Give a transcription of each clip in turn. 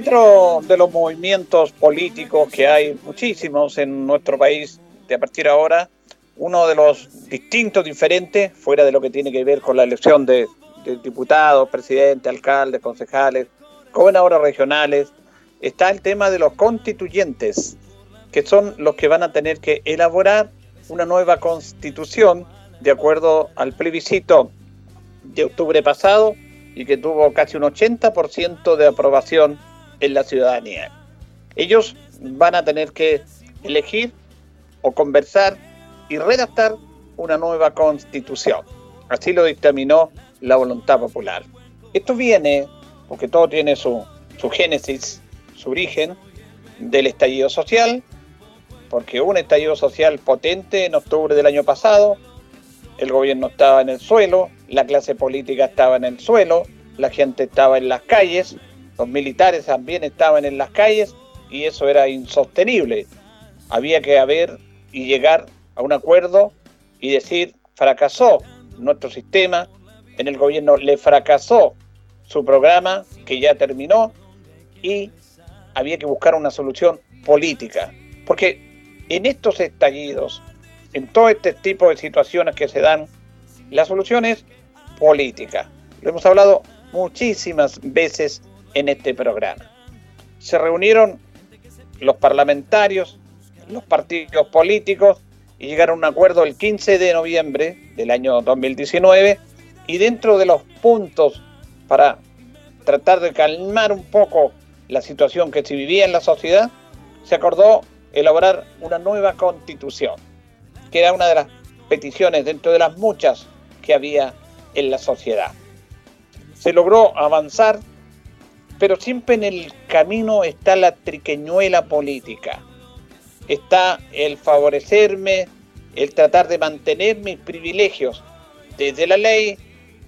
Dentro de los movimientos políticos que hay muchísimos en nuestro país de a partir de ahora, uno de los distintos, diferentes, fuera de lo que tiene que ver con la elección de, diputados, presidentes, alcaldes, concejales, gobernadores regionales, está el tema de los constituyentes, que son los que van a tener que elaborar una nueva constitución de acuerdo al plebiscito de octubre pasado y que tuvo casi un 80% de aprobación en la ciudadanía. Ellos van a tener que elegir o conversar y redactar una nueva constitución. Así lo dictaminó la voluntad popular. Esto viene, porque todo tiene su, su génesis, su origen, del estallido social, porque hubo un estallido social potente en octubre del año pasado, el gobierno estaba en el suelo, la clase política estaba en el suelo, la gente estaba en las calles, los militares también estaban en las calles y eso era insostenible. Había que haber y llegar a un acuerdo y decir, fracasó nuestro sistema, en el gobierno le fracasó su programa, que ya terminó, y había que buscar una solución política. Porque en estos estallidos, en todo este tipo de situaciones que se dan, la solución es política. Lo hemos hablado muchísimas veces en este programa. Se reunieron los parlamentarios, los partidos políticos y llegaron a un acuerdo el 15 de noviembre del año 2019 y dentro de los puntos para tratar de calmar un poco la situación que se vivía en la sociedad, se acordó elaborar una nueva constitución, que era una de las peticiones dentro de las muchas que había en la sociedad. Se logró avanzar pero siempre en el camino está la triqueñuela política. Está el favorecerme, el tratar de mantener mis privilegios desde la ley,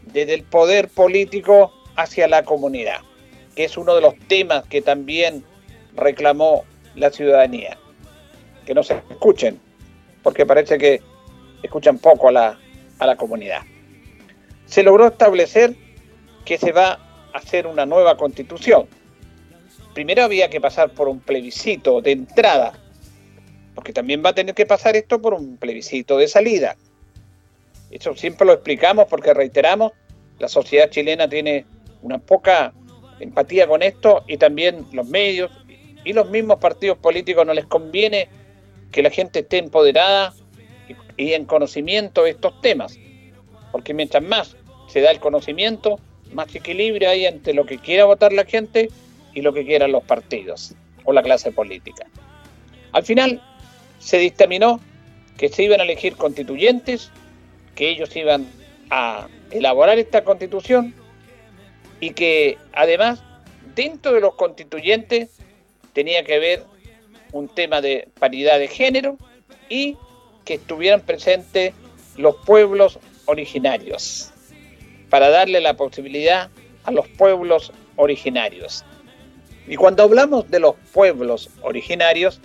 desde el poder político hacia la comunidad, que es uno de los temas que también reclamó la ciudadanía. Que no se escuchen, porque parece que escuchan poco a la, a la comunidad. Se logró establecer que se va hacer una nueva constitución. Primero había que pasar por un plebiscito de entrada, porque también va a tener que pasar esto por un plebiscito de salida. Eso siempre lo explicamos porque reiteramos, la sociedad chilena tiene una poca empatía con esto y también los medios y los mismos partidos políticos no les conviene que la gente esté empoderada y en conocimiento de estos temas, porque mientras más se da el conocimiento, más equilibrio hay entre lo que quiera votar la gente y lo que quieran los partidos o la clase política. Al final se dictaminó que se iban a elegir constituyentes, que ellos iban a elaborar esta constitución y que además dentro de los constituyentes tenía que haber un tema de paridad de género y que estuvieran presentes los pueblos originarios para darle la posibilidad a los pueblos originarios. Y cuando hablamos de los pueblos originarios,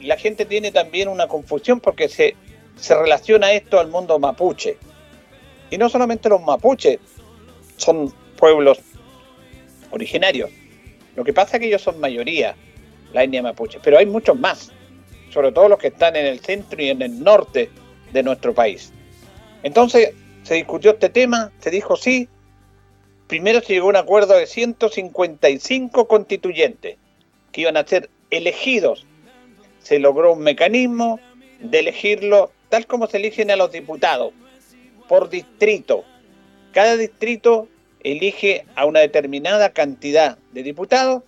la gente tiene también una confusión porque se, se relaciona esto al mundo mapuche. Y no solamente los mapuches son pueblos originarios. Lo que pasa es que ellos son mayoría, la etnia mapuche, pero hay muchos más, sobre todo los que están en el centro y en el norte de nuestro país. Entonces se discutió este tema, se dijo sí. Primero se llegó a un acuerdo de 155 constituyentes que iban a ser elegidos. Se logró un mecanismo de elegirlo tal como se eligen a los diputados, por distrito. Cada distrito elige a una determinada cantidad de diputados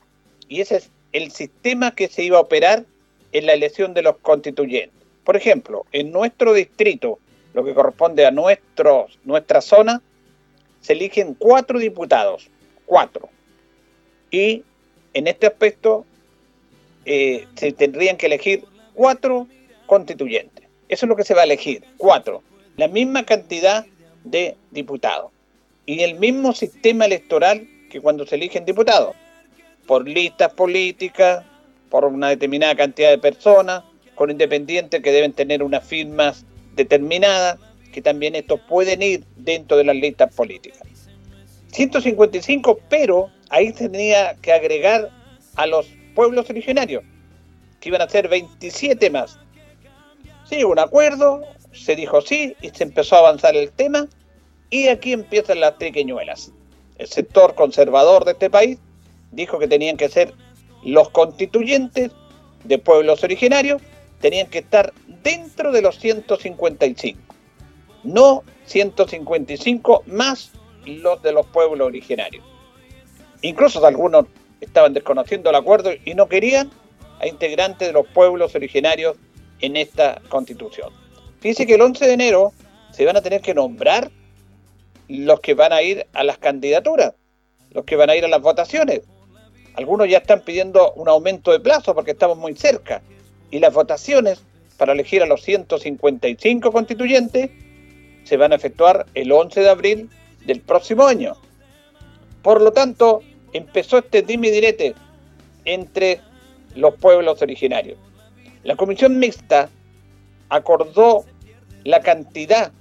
y ese es el sistema que se iba a operar en la elección de los constituyentes. Por ejemplo, en nuestro distrito, lo que corresponde a nuestros, nuestra zona, se eligen cuatro diputados, cuatro. Y en este aspecto eh, se tendrían que elegir cuatro constituyentes. Eso es lo que se va a elegir, cuatro. La misma cantidad de diputados. Y el mismo sistema electoral que cuando se eligen diputados. Por listas políticas, por una determinada cantidad de personas, con independientes que deben tener unas firmas determinadas, que también estos pueden ir dentro de las listas políticas. 155, pero ahí tenía que agregar a los pueblos originarios, que iban a ser 27 más. Se llegó un acuerdo, se dijo sí y se empezó a avanzar el tema y aquí empiezan las triqueñuelas. El sector conservador de este país dijo que tenían que ser los constituyentes de pueblos originarios, tenían que estar dentro de los 155, no 155 más los de los pueblos originarios. Incluso algunos estaban desconociendo el acuerdo y no querían a integrantes de los pueblos originarios en esta constitución. Fíjense que el 11 de enero se van a tener que nombrar los que van a ir a las candidaturas, los que van a ir a las votaciones. Algunos ya están pidiendo un aumento de plazo porque estamos muy cerca. Y las votaciones para elegir a los 155 constituyentes se van a efectuar el 11 de abril del próximo año. Por lo tanto, empezó este dime direte entre los pueblos originarios. La comisión mixta acordó la cantidad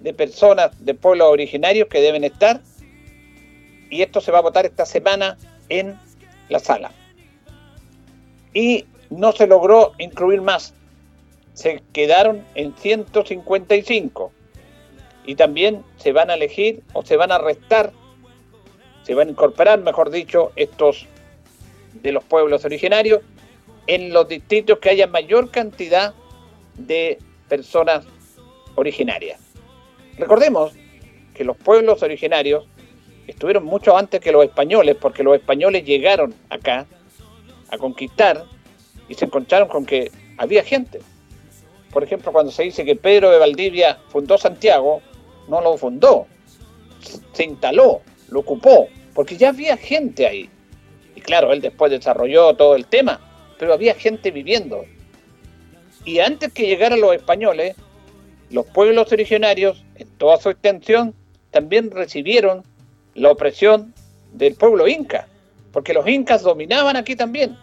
de personas de pueblos originarios que deben estar y esto se va a votar esta semana en la sala. Y no se logró incluir más, se quedaron en 155 y también se van a elegir o se van a restar, se van a incorporar, mejor dicho, estos de los pueblos originarios en los distritos que haya mayor cantidad de personas originarias. Recordemos que los pueblos originarios estuvieron mucho antes que los españoles, porque los españoles llegaron acá a conquistar y se encontraron con que había gente. Por ejemplo, cuando se dice que Pedro de Valdivia fundó Santiago, no lo fundó, se instaló, lo ocupó, porque ya había gente ahí. Y claro, él después desarrolló todo el tema, pero había gente viviendo. Y antes que llegaran los españoles, los pueblos originarios, en toda su extensión, también recibieron la opresión del pueblo inca, porque los incas dominaban aquí también.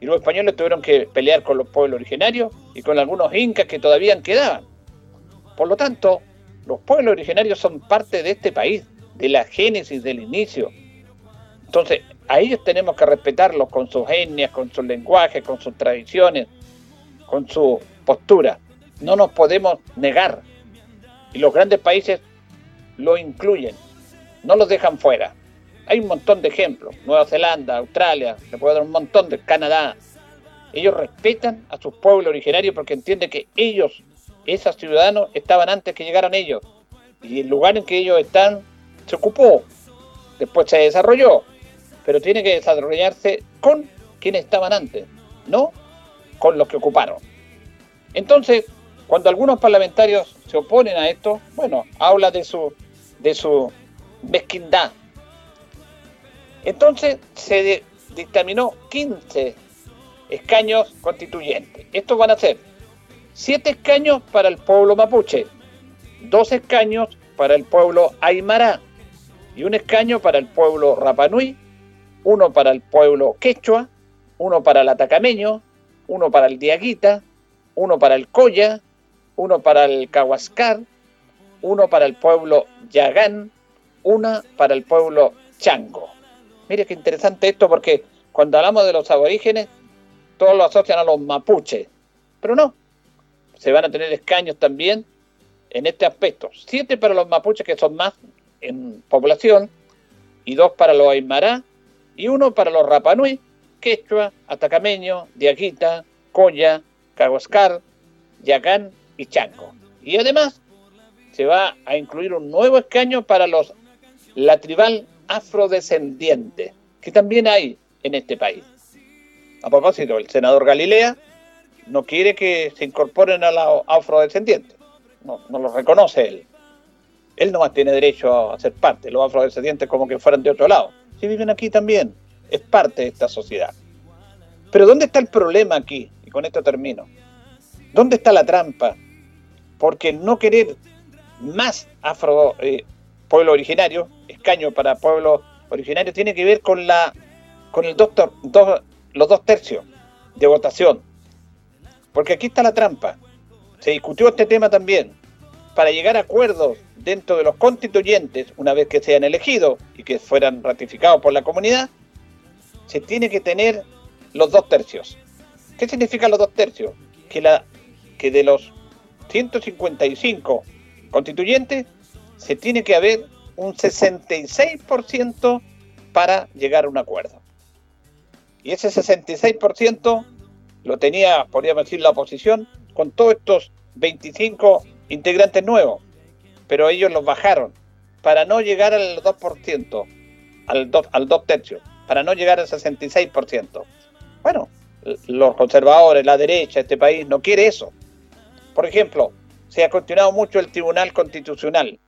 Y los españoles tuvieron que pelear con los pueblos originarios y con algunos incas que todavía quedaban. Por lo tanto, los pueblos originarios son parte de este país, de la génesis del inicio. Entonces, a ellos tenemos que respetarlos con sus etnias, con sus lenguajes, con sus tradiciones, con su postura no nos podemos negar. Y los grandes países lo incluyen, no los dejan fuera. Hay un montón de ejemplos, Nueva Zelanda, Australia, se puede dar un montón de Canadá. Ellos respetan a sus pueblos originarios porque entienden que ellos, esos ciudadanos, estaban antes que llegaran ellos. Y el lugar en que ellos están se ocupó, después se desarrolló, pero tiene que desarrollarse con quienes estaban antes, no con los que ocuparon. Entonces, cuando algunos parlamentarios se oponen a esto, bueno, habla de su, de su mezquindad. Entonces se dictaminó 15 escaños constituyentes. Estos van a ser 7 escaños para el pueblo mapuche, 2 escaños para el pueblo aymara y un escaño para el pueblo rapanui, uno para el pueblo quechua, uno para el atacameño, uno para el diaguita, uno para el coya, uno para el Cahuascar, uno para el pueblo Yagán, una para el pueblo Chango. Mire qué interesante esto porque cuando hablamos de los aborígenes, todos lo asocian a los mapuches, pero no, se van a tener escaños también en este aspecto. Siete para los mapuches, que son más en población, y dos para los aymara, y uno para los rapanui, quechua, atacameño, diaguita, coya, caguascar, yacán y chanco. Y además se va a incluir un nuevo escaño para los la tribal afrodescendiente, que también hay en este país. A propósito, el senador Galilea no quiere que se incorporen a la afrodescendientes. No, no lo reconoce él. Él no más tiene derecho a ser parte. Los afrodescendientes como que fueran de otro lado. Si viven aquí también, es parte de esta sociedad. Pero ¿dónde está el problema aquí? Y con esto termino. ¿Dónde está la trampa? Porque no querer más afro eh, pueblo originario, escaño para pueblo originario, tiene que ver con la con el doctor, los dos tercios de votación. Porque aquí está la trampa. Se discutió este tema también. Para llegar a acuerdos dentro de los constituyentes, una vez que sean elegidos y que fueran ratificados por la comunidad, se tiene que tener los dos tercios. ¿Qué significa los dos tercios? Que, la, que de los 155 constituyentes se tiene que haber un 66% para llegar a un acuerdo. Y ese 66% lo tenía, podríamos decir, la oposición con todos estos 25 integrantes nuevos, pero ellos los bajaron para no llegar al 2%, al 2, al 2 tercios, para no llegar al 66%. Bueno, los conservadores, la derecha, este país no quiere eso. Por ejemplo, se ha continuado mucho el Tribunal Constitucional.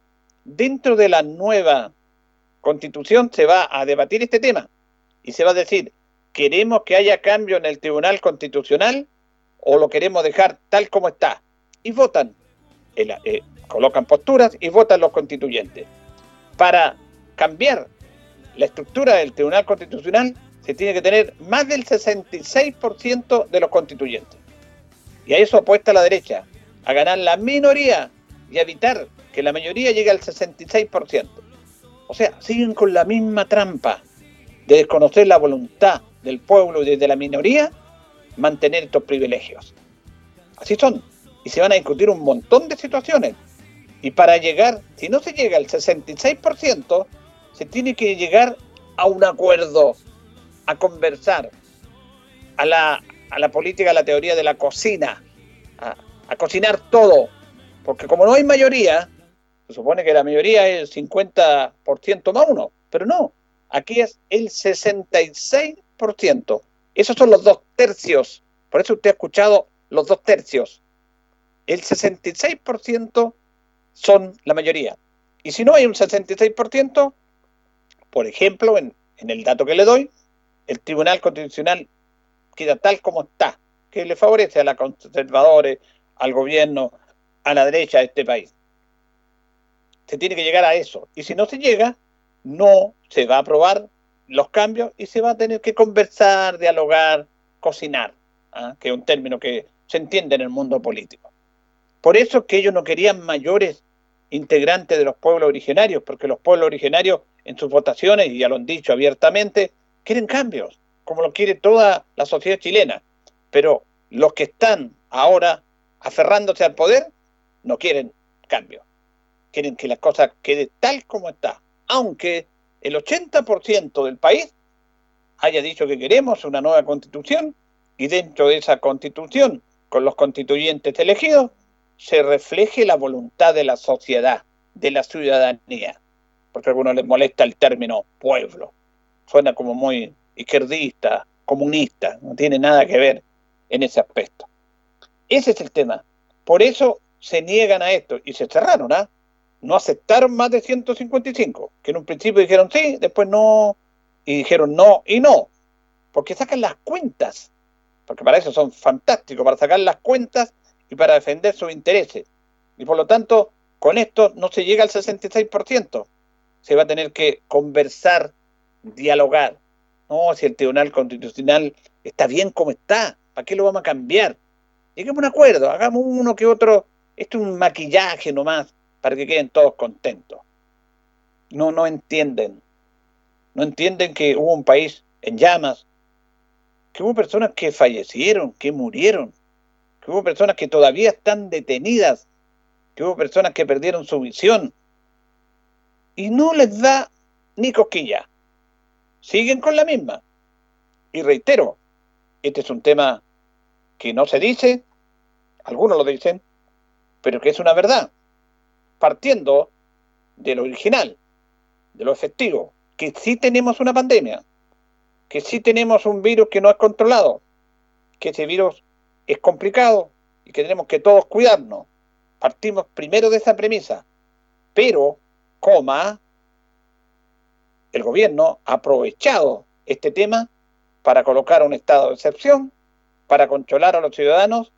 Dentro de la nueva constitución se va a debatir este tema y se va a decir, ¿queremos que haya cambio en el Tribunal Constitucional o lo queremos dejar tal como está? Y votan, eh, colocan posturas y votan los constituyentes. Para cambiar la estructura del Tribunal Constitucional se tiene que tener más del 66% de los constituyentes. Y a eso apuesta la derecha, a ganar la minoría y evitar que la mayoría llegue al 66%. O sea, siguen con la misma trampa de desconocer la voluntad del pueblo y desde la minoría, mantener estos privilegios. Así son. Y se van a discutir un montón de situaciones. Y para llegar, si no se llega al 66%, se tiene que llegar a un acuerdo, a conversar, a la, a la política, a la teoría de la cocina, a, a cocinar todo. Porque como no hay mayoría, se supone que la mayoría es el 50% más uno, pero no, aquí es el 66%. Esos son los dos tercios. Por eso usted ha escuchado los dos tercios. El 66% son la mayoría. Y si no hay un 66%, por ejemplo, en, en el dato que le doy, el Tribunal Constitucional queda tal como está, que le favorece a los conservadores, al gobierno, a la derecha de este país. Se tiene que llegar a eso. Y si no se llega, no se va a aprobar los cambios y se va a tener que conversar, dialogar, cocinar, ¿ah? que es un término que se entiende en el mundo político. Por eso es que ellos no querían mayores integrantes de los pueblos originarios, porque los pueblos originarios en sus votaciones, y ya lo han dicho abiertamente, quieren cambios, como lo quiere toda la sociedad chilena. Pero los que están ahora aferrándose al poder, no quieren cambio. Quieren que la cosa quede tal como está. Aunque el 80% del país haya dicho que queremos una nueva constitución y dentro de esa constitución, con los constituyentes elegidos, se refleje la voluntad de la sociedad, de la ciudadanía. Porque a algunos les molesta el término pueblo. Suena como muy izquierdista, comunista, no tiene nada que ver en ese aspecto. Ese es el tema. Por eso se niegan a esto y se cerraron, ¿ah? No aceptaron más de 155, que en un principio dijeron sí, después no, y dijeron no y no, porque sacan las cuentas, porque para eso son fantásticos, para sacar las cuentas y para defender sus intereses. Y por lo tanto, con esto no se llega al 66%. Se va a tener que conversar, dialogar. No, si el Tribunal Constitucional está bien como está, ¿para qué lo vamos a cambiar? Lleguemos a un acuerdo, hagamos uno que otro. Esto es un maquillaje nomás para que queden todos contentos. No, no entienden. No entienden que hubo un país en llamas, que hubo personas que fallecieron, que murieron, que hubo personas que todavía están detenidas que hubo personas que perdieron su visión y no les da ni cosquilla. Siguen con la misma. Y reitero, este es un tema que no se dice, algunos lo dicen, pero que es una verdad, partiendo de lo original, de lo efectivo, que sí tenemos una pandemia, que sí tenemos un virus que no es controlado, que ese virus es complicado y que tenemos que todos cuidarnos. Partimos primero de esa premisa, pero, coma, el gobierno ha aprovechado este tema para colocar un estado de excepción, para controlar a los ciudadanos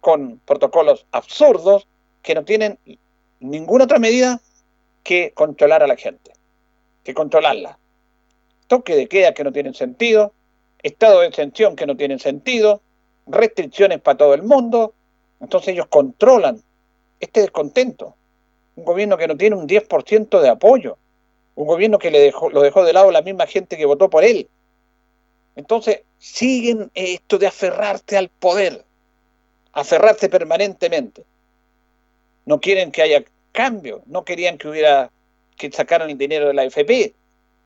con protocolos absurdos que no tienen ninguna otra medida que controlar a la gente, que controlarla. Toque de queda que no tienen sentido, estado de exención que no tienen sentido, restricciones para todo el mundo. Entonces ellos controlan este descontento. Un gobierno que no tiene un 10% de apoyo. Un gobierno que le dejó, lo dejó de lado la misma gente que votó por él. Entonces siguen esto de aferrarse al poder, aferrarse permanentemente. No quieren que haya cambio, no querían que hubiera que sacaran el dinero de la FP.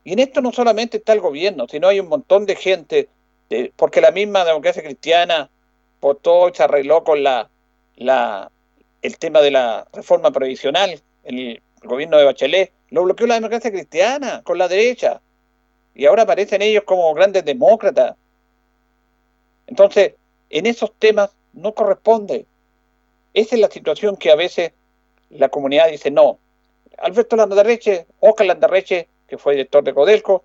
Y en esto no solamente está el gobierno, sino hay un montón de gente, porque la misma democracia cristiana votó y se arregló con la, la, el tema de la reforma provisional, el, el gobierno de Bachelet, lo bloqueó la democracia cristiana con la derecha. Y ahora aparecen ellos como grandes demócratas. Entonces, en esos temas no corresponde. Esa es la situación que a veces la comunidad dice no. Alberto Landarreche, Oscar Landarreche, que fue director de Codelco,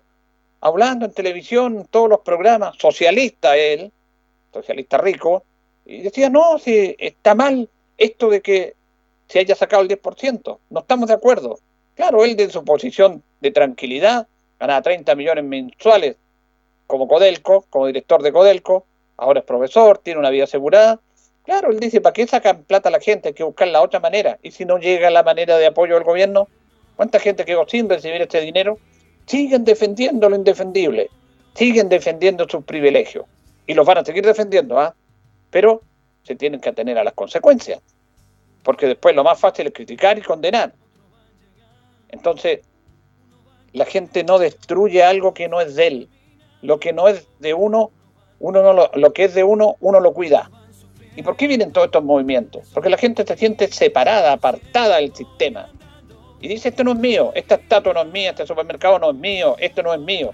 hablando en televisión, en todos los programas, socialista él, socialista rico, y decía, no, si está mal esto de que se haya sacado el 10%, no estamos de acuerdo. Claro, él de su posición de tranquilidad, ganaba 30 millones mensuales como Codelco, como director de Codelco, ahora es profesor, tiene una vida asegurada, Claro, él dice, ¿para qué sacan plata a la gente? Hay que buscar la otra manera. Y si no llega la manera de apoyo del gobierno, ¿cuánta gente quedó sin recibir este dinero? Siguen defendiendo lo indefendible, siguen defendiendo sus privilegios. Y los van a seguir defendiendo, ¿ah? Pero se tienen que atener a las consecuencias. Porque después lo más fácil es criticar y condenar. Entonces, la gente no destruye algo que no es de él. Lo que no es de uno, uno no lo, lo que es de uno, uno lo cuida. ¿Y por qué vienen todos estos movimientos? Porque la gente se siente separada, apartada del sistema. Y dice, esto no es mío, esta estatua no es mía, este supermercado no es mío, esto no es mío.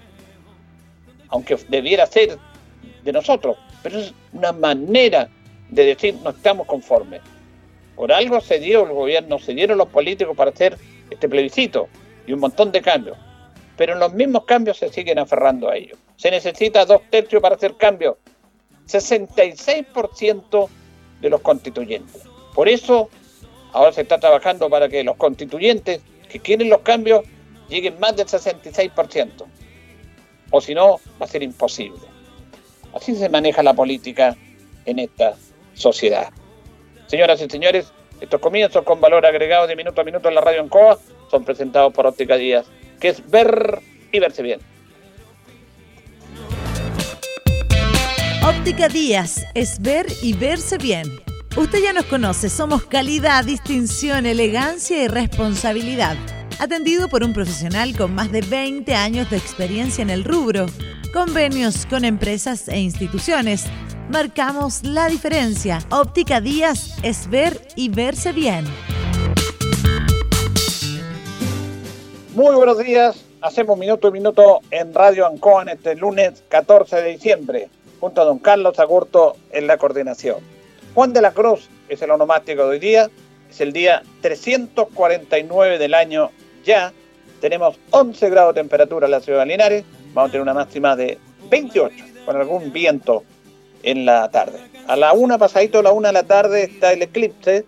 Aunque debiera ser de nosotros, pero es una manera de decir no estamos conformes. Por algo se dio el gobierno, se dieron los políticos para hacer este plebiscito y un montón de cambios. Pero los mismos cambios se siguen aferrando a ellos. Se necesita dos tercios para hacer cambios 66% de los constituyentes. Por eso, ahora se está trabajando para que los constituyentes que quieren los cambios lleguen más del 66%. O si no, va a ser imposible. Así se maneja la política en esta sociedad. Señoras y señores, estos comienzos con valor agregado de minuto a minuto en la radio en COA son presentados por Óptica Díaz, que es ver y verse bien. Óptica Díaz es ver y verse bien. Usted ya nos conoce, somos calidad, distinción, elegancia y responsabilidad. Atendido por un profesional con más de 20 años de experiencia en el rubro. Convenios con empresas e instituciones. Marcamos la diferencia. Óptica Díaz es ver y verse bien. Muy buenos días. Hacemos minuto a minuto en Radio Ancoa este lunes 14 de diciembre junto a don Carlos Agurto en la coordinación. Juan de la Cruz es el onomástico de hoy día, es el día 349 del año ya. Tenemos 11 grados de temperatura en la ciudad de Linares, vamos a tener una máxima de 28, con algún viento en la tarde. A la una, pasadito a la una de la tarde, está el eclipse.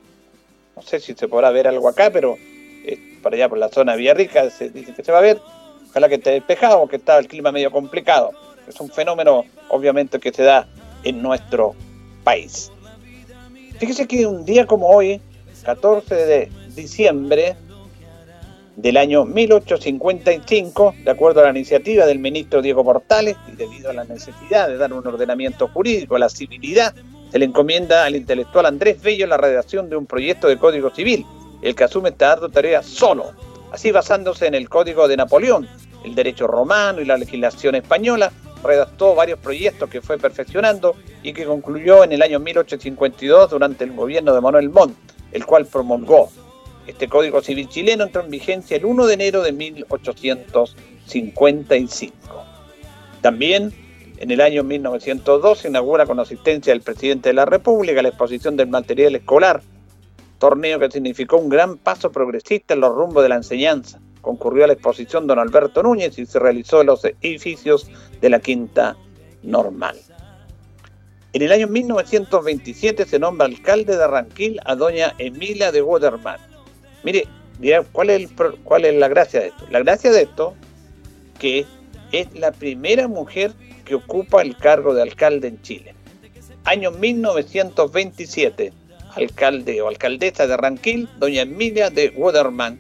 No sé si se podrá ver algo acá, pero eh, para allá por la zona de Villarrica se dice que se va a ver. Ojalá que esté despejado, porque está el clima medio complicado. Es un fenómeno, obviamente, que se da en nuestro país. Fíjese que un día como hoy, 14 de diciembre del año 1855, de acuerdo a la iniciativa del ministro Diego Portales, y debido a la necesidad de dar un ordenamiento jurídico a la civilidad, se le encomienda al intelectual Andrés Bello la redacción de un proyecto de Código Civil, el que asume esta ardua tarea solo, así basándose en el código de Napoleón, el derecho romano y la legislación española, redactó varios proyectos que fue perfeccionando y que concluyó en el año 1852 durante el gobierno de Manuel Montt, el cual promulgó. Este Código Civil chileno entró en vigencia el 1 de enero de 1855. También en el año 1902 se inaugura con asistencia del presidente de la República la exposición del material escolar, torneo que significó un gran paso progresista en los rumbos de la enseñanza. Concurrió a la exposición don Alberto Núñez y se realizó en los edificios de la Quinta Normal. En el año 1927 se nombra alcalde de Arranquil a doña Emilia de Waterman. Mire, ¿cuál es, ¿cuál es la gracia de esto? La gracia de esto que es la primera mujer que ocupa el cargo de alcalde en Chile. Año 1927, alcalde o alcaldesa de Ranquil, doña Emilia de Waterman,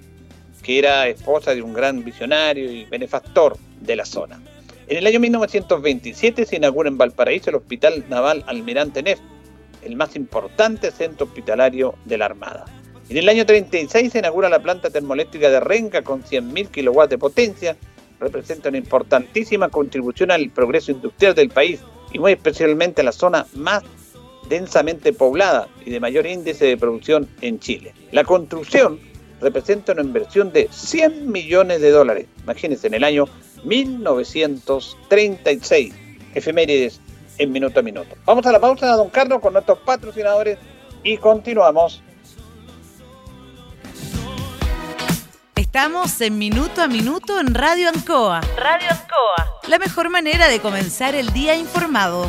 que era esposa de un gran visionario y benefactor de la zona. En el año 1927 se inaugura en Valparaíso el Hospital Naval Almirante Neff, el más importante centro hospitalario de la Armada. En el año 36 se inaugura la planta termoeléctrica de Renca con 100.000 kilowatts de potencia, representa una importantísima contribución al progreso industrial del país y muy especialmente a la zona más densamente poblada y de mayor índice de producción en Chile. La construcción representa una inversión de 100 millones de dólares. Imagínense, en el año 1936. Efemérides en minuto a minuto. Vamos a la pausa, don Carlos, con nuestros patrocinadores y continuamos. Estamos en Minuto a Minuto en Radio Ancoa. Radio Ancoa. La mejor manera de comenzar el día informado.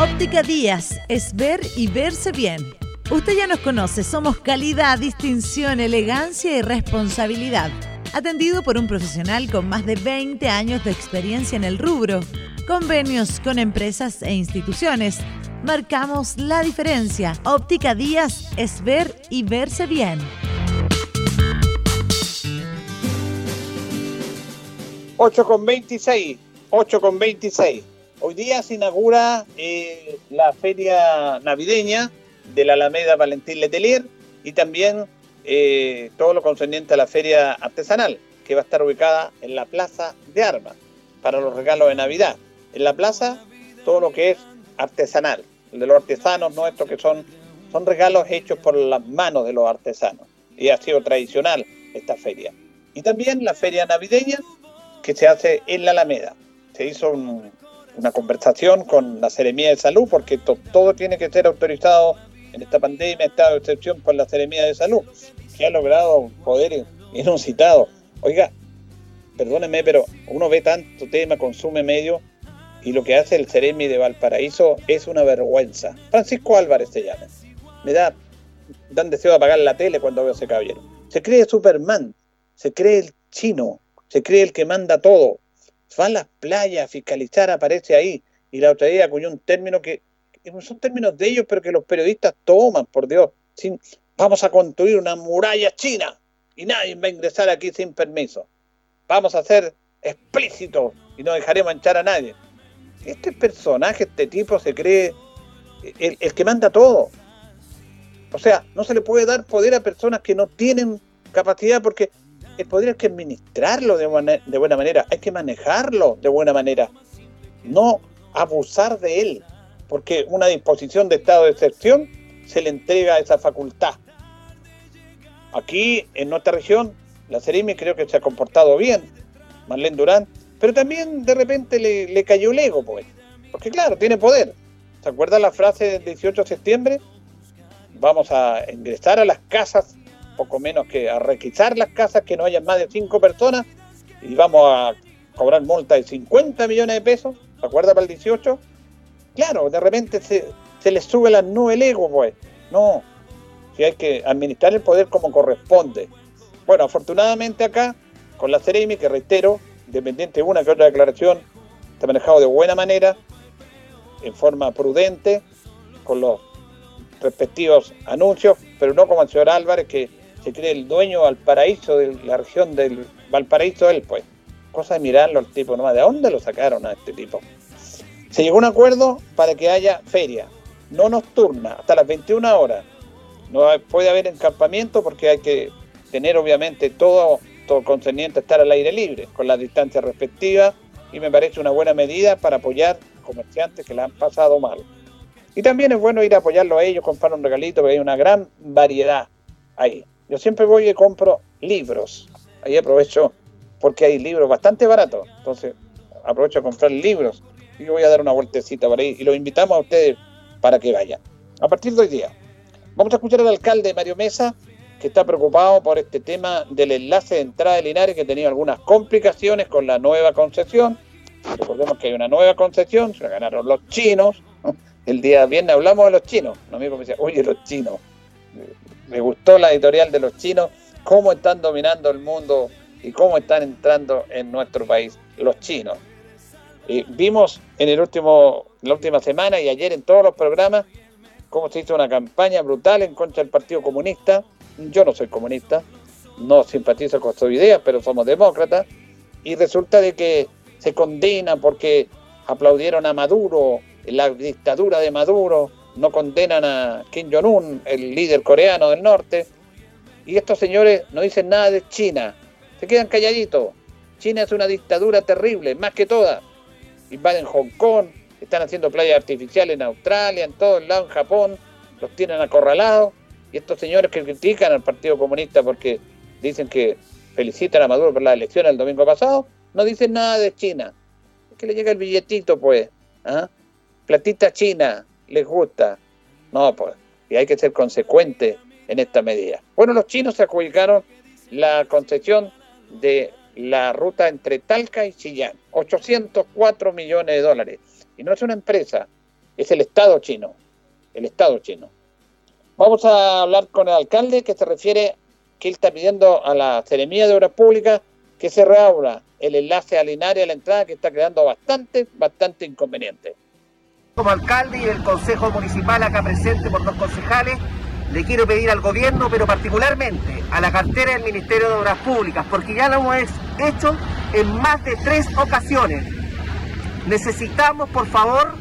Óptica Díaz es ver y verse bien. Usted ya nos conoce, somos calidad, distinción, elegancia y responsabilidad. Atendido por un profesional con más de 20 años de experiencia en el rubro, convenios con empresas e instituciones marcamos la diferencia. Óptica Díaz es ver y verse bien. 8 con 26, 8 con 26. Hoy día se inaugura eh, la feria navideña de la Alameda Valentín Letelier y también eh, todo lo concerniente a la feria artesanal, que va a estar ubicada en la Plaza de Armas para los regalos de Navidad. En la plaza, todo lo que es artesanal, de los artesanos nuestros, que son, son regalos hechos por las manos de los artesanos. Y ha sido tradicional esta feria. Y también la feria navideña que se hace en la Alameda. Se hizo una conversación con la Seremía de Salud, porque todo tiene que ser autorizado en esta pandemia, estado de excepción por la Seremía de Salud, que ha logrado poder inusitado. Oiga, perdóneme, pero uno ve tanto tema, consume medio, y lo que hace el Ceremi de Valparaíso es una vergüenza. Francisco Álvarez se llama. Me da dan deseo de apagar la tele cuando veo ese caballero. Se cree Superman, se cree el chino, se cree el que manda todo. Va a las playas a fiscalizar, aparece ahí. Y la otra día acuñó un término que, son términos de ellos, pero que los periodistas toman, por Dios. Vamos a construir una muralla china y nadie va a ingresar aquí sin permiso. Vamos a ser explícitos y no dejaremos manchar a nadie este personaje, este tipo, se cree el, que manda todo. O sea, no se le puede dar poder a personas que no tienen capacidad porque el poder hay que administrarlo de buena, manera, hay que manejarlo de buena manera, no abusar de él, porque una disposición de estado de excepción se le entrega esa facultad. Aquí, en nuestra región, La Ceremi creo que se ha comportado bien, Marlene Durán, pero también de repente le, cayó el ego, pues. Porque claro, tiene poder. ¿Se acuerdan la frase del 18 de septiembre? Vamos a ingresar a las casas, poco menos que a requisar las casas, que no haya más de cinco personas, y vamos a cobrar multa de 50 millones de pesos. ¿Se acuerda para el 18? Claro, de repente se, se le sube la nube el ego, pues. No, si hay que administrar el poder como corresponde. Bueno, afortunadamente acá, con la Ceremi, que reitero, independiente de una que otra declaración, está manejado de buena manera, en forma prudente, con los respectivos anuncios, pero no como el señor Álvarez, que se cree el dueño al paraíso de la región del Valparaíso, él, pues. Cosa de mirarlo al tipo nomás. ¿De dónde lo sacaron a este tipo? Se llegó a un acuerdo para que haya feria, no nocturna, hasta las 21 horas. No puede haber encampamiento porque hay que tener obviamente todo, todo concerniente a estar al aire libre, con la distancia respectiva, y me parece una buena medida para apoyar comerciantes que la han pasado mal. Y también es bueno ir a apoyarlo a ellos, comprar un regalito, porque hay una gran variedad ahí. Yo siempre voy y compro libros. Ahí aprovecho porque hay libros bastante baratos. Entonces aprovecho a comprar libros y voy a dar una vueltecita por ahí. Y los invitamos a ustedes para que vayan. A partir de hoy día. Vamos a escuchar al alcalde Mario Mesa que está preocupado por este tema del enlace de entrada de Linares, que ha tenido algunas complicaciones con la nueva concesión. Recordemos que hay una nueva concesión, se la ganaron los chinos. El día viernes hablamos de los chinos. Un amigo me decía, oye, los chinos. Me gustó la editorial de los chinos, cómo están dominando el mundo y cómo están entrando en nuestro país los chinos. Y vimos en el último, la última semana y ayer en todos los programas cómo se hizo una campaña brutal en contra del Partido Comunista, yo no soy comunista, no simpatizo con su idea, pero somos demócratas, y resulta de que se condena porque aplaudieron a Maduro, la dictadura de Maduro, no condenan a Kim Jong-un, el líder coreano del norte, y estos señores no dicen nada de China, se quedan calladitos. China es una dictadura terrible, más que toda. Invaden Hong Kong, están haciendo playas artificiales en Australia, en todos lados, en Japón, los tienen acorralados y estos señores que critican al Partido Comunista porque dicen que felicitan a Maduro por la elección el domingo pasado, no dicen nada de China. Es que le llega el billetito, pues. ¿ah? Platita china, les gusta. No, pues. Y hay que ser consecuente en esta medida. Bueno, los chinos se adjudicaron la concesión de la ruta entre Talca y Chillán. 804 millones de dólares. Y no es una empresa, es el Estado chino. El Estado chino. Vamos a hablar con el alcalde que se refiere que él está pidiendo a la Ceremía de Obras Públicas que se reabra el enlace a a la entrada que está creando bastante, bastante inconveniente. Como alcalde y el Consejo Municipal acá presente por dos concejales, le quiero pedir al gobierno, pero particularmente a la cartera del Ministerio de Obras Públicas, porque ya lo hemos hecho en más de tres ocasiones. Necesitamos, por favor,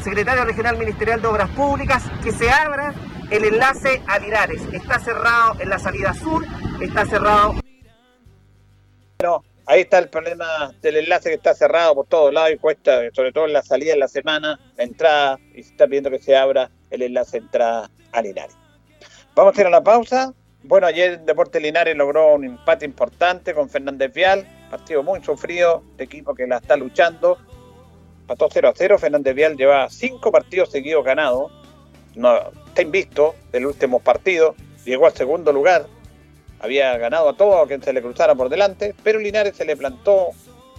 secretario regional ministerial de Obras Públicas, que se abra el enlace a Linares. Está cerrado en la salida sur, está cerrado. Bueno, ahí está el problema del enlace que está cerrado por todos lados y cuesta, sobre todo en la salida de la semana, la entrada, y se está pidiendo que se abra el enlace entrada a Linares. Vamos a ir a la pausa. Bueno, ayer Deporte Linares logró un empate importante con Fernández Vial, partido muy sufrido, equipo que la está luchando. Pató 0 a 0, Fernández Vial lleva cinco partidos seguidos ganados, no, está invisto del último partido, llegó al segundo lugar, había ganado a todo a quien se le cruzara por delante, pero Linares se le plantó,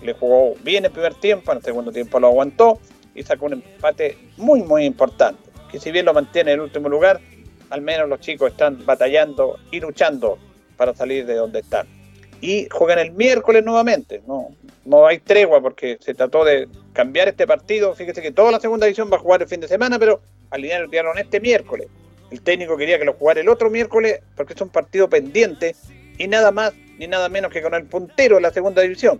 le jugó bien el primer tiempo, en el segundo tiempo lo aguantó y sacó un empate muy muy importante, que si bien lo mantiene en el último lugar, al menos los chicos están batallando y luchando para salir de donde están. Y juegan el miércoles nuevamente, no, no hay tregua porque se trató de cambiar este partido. Fíjese que toda la segunda división va a jugar el fin de semana, pero alinearon este miércoles. El técnico quería que lo jugara el otro miércoles porque es un partido pendiente y nada más ni nada menos que con el puntero de la segunda división,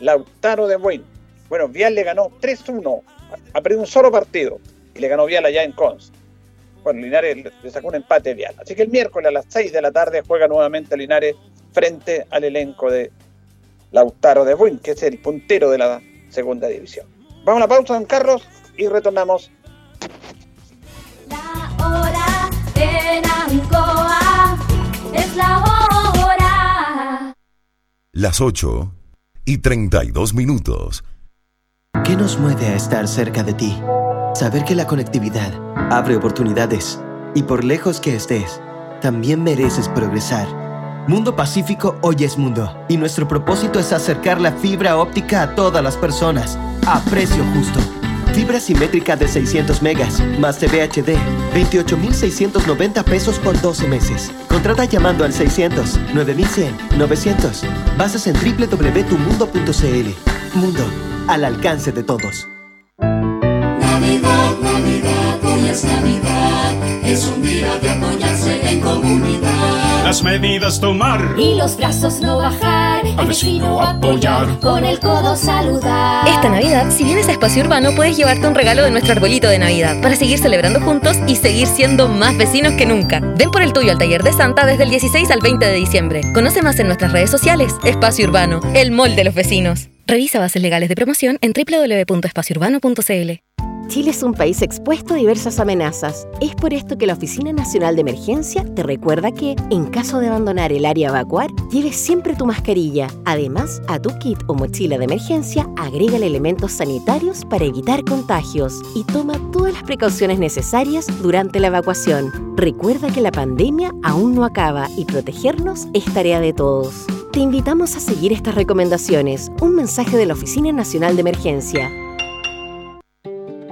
Lautaro de Buen. Bueno, Vial le ganó 3-1, ha perdido un solo partido y le ganó Vial allá en Cons. Bueno, Linares le sacó un empate Vial. Así que el miércoles a las 6 de la tarde juega nuevamente Linares frente al elenco de Lautaro de Buen, que es el puntero de la segunda división. Vamos a la pausa, don Carlos, y retornamos en Ancoa es la hora. Las 8 y 32 minutos. ¿Qué nos mueve a estar cerca de ti? Saber que la conectividad abre oportunidades y por lejos que estés, también mereces progresar. Mundo Pacífico hoy es mundo y nuestro propósito es acercar la fibra óptica a todas las personas a precio justo. Fibra simétrica de 600 megas, más TV HD, 28,690 pesos por 12 meses. Contrata llamando al 600 9100 900. Bases en www.tumundo.cl. Mundo, al alcance de todos. Navidad, Navidad, hoy es Navidad. Es un día de apoyarse en comunidad. Las medidas tomar. Y los brazos no bajar. Al vecino apoyar. Con el codo saludar. Esta Navidad, si vienes a Espacio Urbano, puedes llevarte un regalo de nuestro arbolito de Navidad para seguir celebrando juntos y seguir siendo más vecinos que nunca. Ven por el tuyo al taller de Santa desde el 16 al 20 de diciembre. Conoce más en nuestras redes sociales. Espacio Urbano, el mall de los vecinos. Revisa bases legales de promoción en www.espaciourbano.cl. Chile es un país expuesto a diversas amenazas. Es por esto que la Oficina Nacional de Emergencia te recuerda que, en caso de abandonar el área a evacuar, lleves siempre tu mascarilla. Además, a tu kit o mochila de emergencia, agrégale elementos sanitarios para evitar contagios y toma todas las precauciones necesarias durante la evacuación. Recuerda que la pandemia aún no acaba y protegernos es tarea de todos. Te invitamos a seguir estas recomendaciones. Un mensaje de la Oficina Nacional de Emergencia.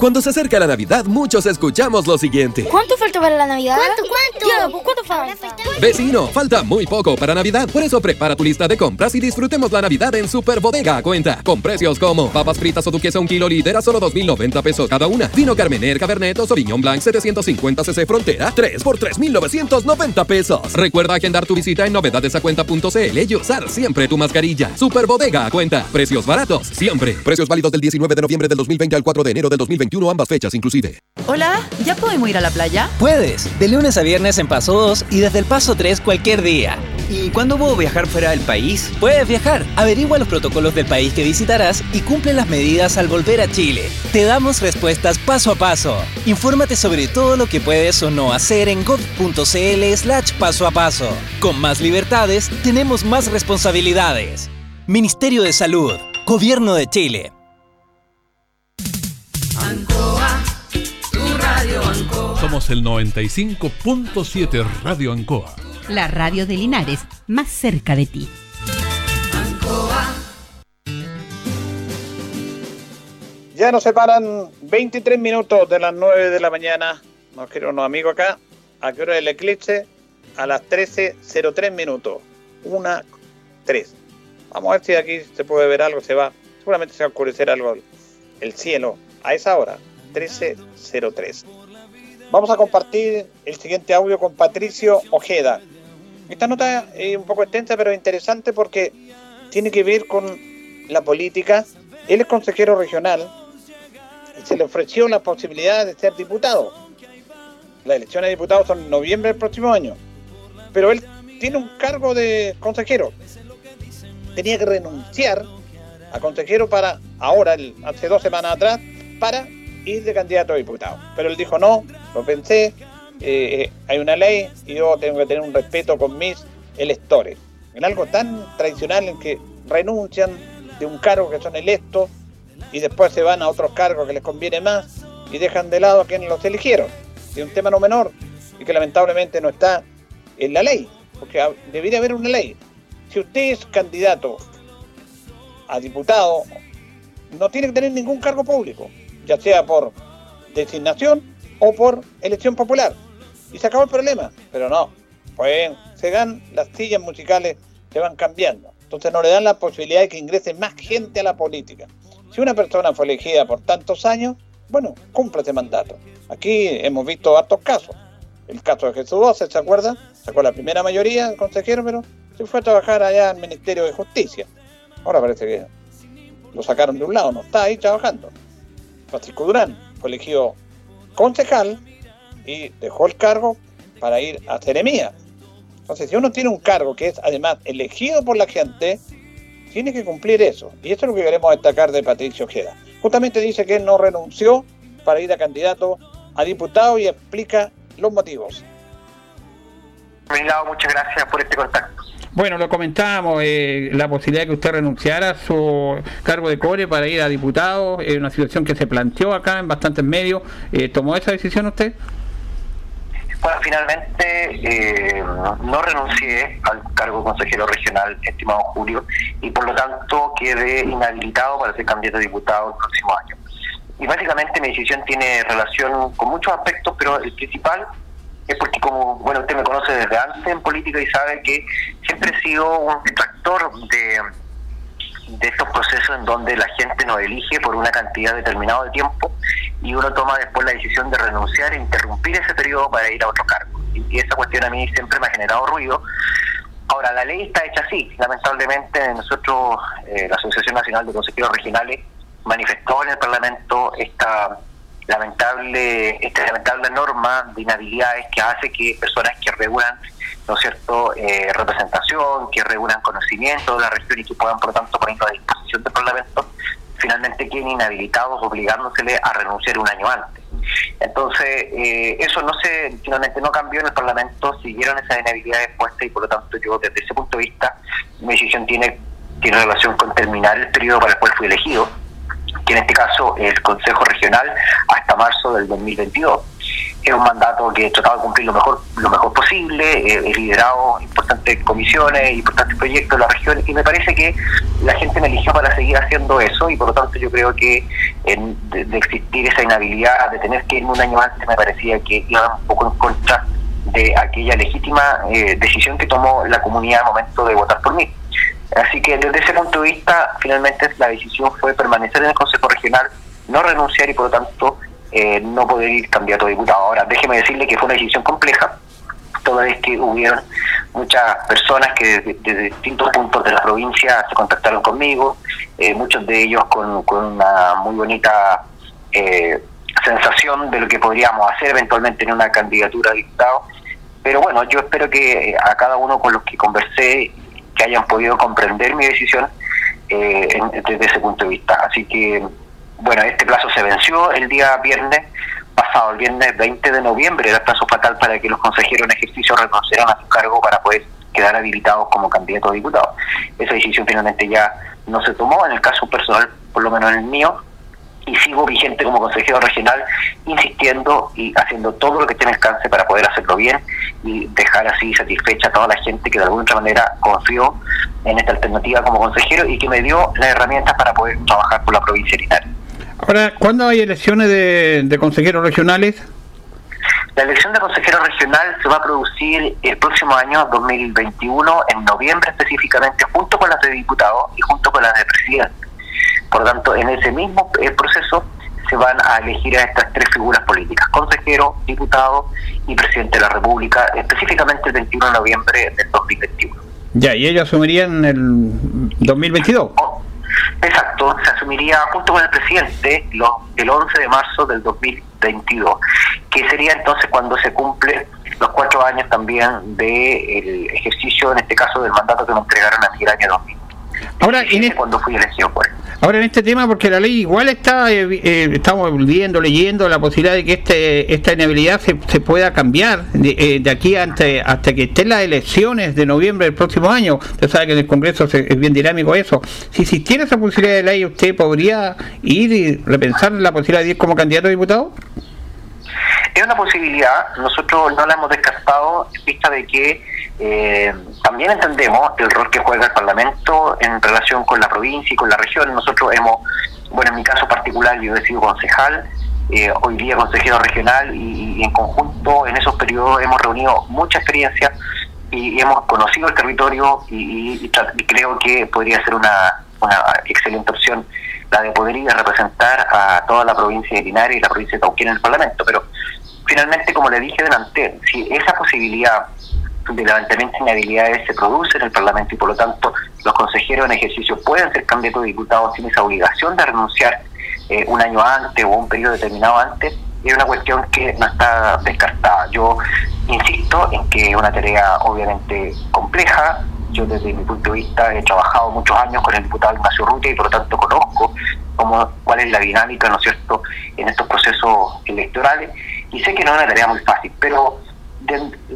Cuando se acerca la Navidad, muchos escuchamos lo siguiente. ¿Cuánto falta para la Navidad? ¿Cuánto, cuánto? ¿cuánto falta? Vecino, falta muy poco para Navidad. Por eso prepara tu lista de compras y disfrutemos la Navidad en Super Bodega a cuenta. Con precios como papas fritas o duquesa un kilo litera a solo 2.090 pesos cada una. Vino Carmener, Cabernet o Sauvignon Blanc 750 cc Frontera 3 por 3.990 pesos. Recuerda agendar tu visita en novedadesacuenta.cl y usar siempre tu mascarilla. Super Bodega a cuenta. Precios baratos siempre. Precios válidos del 19 de noviembre del 2020 al 4 de enero del 2021, ambas fechas inclusive. Hola, ¿ya podemos ir a la playa? Puedes, de lunes a viernes en Paso 2 y desde el Paso 3 cualquier día. ¿Y cuándo puedo viajar fuera del país? Puedes viajar, averigua los protocolos del país que visitarás y cumple las medidas al volver a Chile. Te damos respuestas paso a paso. Infórmate sobre todo lo que puedes o no hacer en gov.cl slash paso a paso. Con más libertades, tenemos más responsabilidades. Ministerio de Salud, Gobierno de Chile. Somos el 95.7 Radio Ancoa. La radio de Linares, más cerca de ti. Ancoa. Ya nos separan 23 minutos de las 9 de la mañana. Nos quieren unos amigos acá. ¿A qué hora es el eclipse? A las 13.03 minutos. Una, tres. Vamos a ver si aquí se puede ver algo. Se va. Seguramente se va a oscurecer algo el cielo a esa hora. 13.03. Vamos a compartir el siguiente audio con Patricio Ojeda. Esta nota es un poco extensa, pero interesante porque tiene que ver con la política. Él es consejero regional y se le ofreció la posibilidad de ser diputado. Las elecciones de diputados son en noviembre del próximo año. Pero él tiene un cargo de consejero. Tenía que renunciar a consejero para ahora, hace dos semanas atrás, para ir de candidato a diputado. Pero él dijo no, lo pensé, eh, hay una ley y yo tengo que tener un respeto con mis electores. En algo tan tradicional en que renuncian de un cargo que son electos y después se van a otros cargos que les conviene más y dejan de lado a quienes los eligieron. Es un tema no menor y que lamentablemente no está en la ley, porque debería haber una ley. Si usted es candidato a diputado, no tiene que tener ningún cargo público, ya sea por designación o por elección popular. Y se acabó el problema. Pero no, pues se dan las sillas musicales, se van cambiando. Entonces no le dan la posibilidad de que ingrese más gente a la política. Si una persona fue elegida por tantos años, bueno, cumple ese mandato. Aquí hemos visto hartos casos. El caso de Jesús Doce, ¿se acuerda? Sacó la primera mayoría el consejero, pero se fue a trabajar allá al Ministerio de Justicia. Ahora parece que lo sacaron de un lado, no está ahí trabajando. Francisco Durán fue elegido concejal y dejó el cargo para ir a Ceremía. Entonces, si uno tiene un cargo que es además elegido por la gente, tiene que cumplir eso. Y eso es lo que queremos destacar de Patricio Ojeda. Justamente dice que él no renunció para ir a candidato a diputado y explica los motivos. muchas gracias por este contacto. Bueno, lo comentábamos, eh, la posibilidad de que usted renunciara a su cargo de core para ir a diputado, es una situación que se planteó acá en bastantes medios. Eh, ¿Tomó esa decisión usted? Bueno, finalmente eh, no renuncié al cargo de consejero regional, estimado Julio, y por lo tanto quedé inhabilitado para ser candidato a diputado el próximo año. Y básicamente mi decisión tiene relación con muchos aspectos, pero el principal es porque como, bueno, usted me conoce desde antes en política y sabe que siempre he sido un detractor de, de estos procesos en donde la gente nos elige por una cantidad determinada de tiempo y uno toma después la decisión de renunciar e interrumpir ese periodo para ir a otro cargo. Y, esa cuestión a mí siempre me ha generado ruido. Ahora, la ley está hecha así. Lamentablemente, nosotros, eh, la Asociación Nacional de Consejeros Regionales, manifestó en el Parlamento esta lamentable esta lamentable norma de inhabilidades que hace que personas que regulan no cierto eh, representación que regulan conocimiento de la región y que puedan por lo tanto ponerlo a disposición del Parlamento finalmente queden inhabilitados obligándosele a renunciar un año antes. Entonces eh, eso no se finalmente no cambió en el Parlamento siguieron esas inhabilidades puestas y por lo tanto yo desde ese punto de vista mi decisión tiene tiene relación con terminar el periodo para el cual fui elegido en este caso el Consejo Regional hasta marzo del 2022. Es un mandato que he tratado de cumplir lo mejor lo mejor posible, he liderado importantes comisiones, importantes proyectos en la región y me parece que la gente me eligió para seguir haciendo eso y por lo tanto yo creo que de, existir esa inhabilidad, de tener que irme un año antes, me parecía que iba un poco en contra de aquella legítima eh, decisión que tomó la comunidad al momento de votar por mí. Así que desde ese punto de vista, finalmente la decisión fue permanecer en el Consejo Regional, no renunciar y por lo tanto eh, no poder ir candidato a diputado. Ahora, déjeme decirle que fue una decisión compleja, toda vez que hubieron muchas personas que desde, distintos puntos de la provincia se contactaron conmigo, eh, muchos de ellos con, una muy bonita eh, sensación de lo que podríamos hacer eventualmente en una candidatura a diputado. Pero bueno, yo espero que a cada uno con los que conversé que hayan podido comprender mi decisión eh, desde ese punto de vista. Así que, bueno, este plazo se venció el día viernes pasado, el viernes 20 de noviembre, era el plazo fatal para que los consejeros en ejercicio reconocieran a su cargo para poder quedar habilitados como candidatos a diputados. Esa decisión finalmente ya no se tomó, en el caso personal, por lo menos en el mío, y sigo vigente como consejero regional, insistiendo y haciendo todo lo que tiene alcance para poder hacerlo bien y dejar así satisfecha a toda la gente que de alguna otra manera confió en esta alternativa como consejero y que me dio las herramientas para poder trabajar por la provincia de Ahora, ¿cuándo hay elecciones de, de consejeros regionales? La elección de consejero regional se va a producir el próximo año 2021, en noviembre específicamente, junto con las de diputados y junto con las de presidente. Por lo tanto, en ese mismo eh, proceso se van a elegir a estas tres figuras políticas, consejero, diputado y presidente de la República, específicamente el 21 de noviembre del 2021. Ya, ¿y ellos asumirían el 2022? exacto, se asumiría junto con el presidente el 11 de marzo del 2022, que sería entonces cuando se cumple los cuatro años también del ejercicio, en este caso del mandato que me entregaron a mí el año 2000. Ahora, en cuando fui elegido por él. Ahora en este tema, porque la ley igual está, eh, eh, estamos viendo, leyendo la posibilidad de que este, esta inhabilidad se, se pueda cambiar de, eh, de aquí ante, hasta que estén las elecciones de noviembre del próximo año. Usted sabe que en el Congreso es bien dinámico eso. Si existiera esa posibilidad de ley, ¿usted podría ir y repensar la posibilidad de ir como candidato a diputado? Es una posibilidad, nosotros no la hemos descartado en vista de que Eh, también entendemos el rol que juega el Parlamento en relación con la provincia y con la región. Nosotros hemos, bueno, en mi caso particular yo he sido concejal, eh, hoy día consejero regional y, en conjunto en esos periodos hemos reunido mucha experiencia y, hemos conocido el territorio y, creo que podría ser una, una excelente opción la de poder ir a representar a toda la provincia de Linares y la provincia de Cauquén en el Parlamento. Pero finalmente, como le dije delante, si esa posibilidad de levantamiento de inhabilidades se produce en el Parlamento y por lo tanto los consejeros en ejercicio pueden ser candidatos a diputados sin esa obligación de renunciar eh, un año antes o un periodo determinado antes, es una cuestión que no está descartada. Yo insisto en que es una tarea obviamente compleja. Yo desde mi punto de vista he trabajado muchos años con el diputado Ignacio Rutia y por lo tanto conozco cómo, cuál es la dinámica, ¿no es cierto?, en estos procesos electorales y sé que no es una tarea muy fácil, pero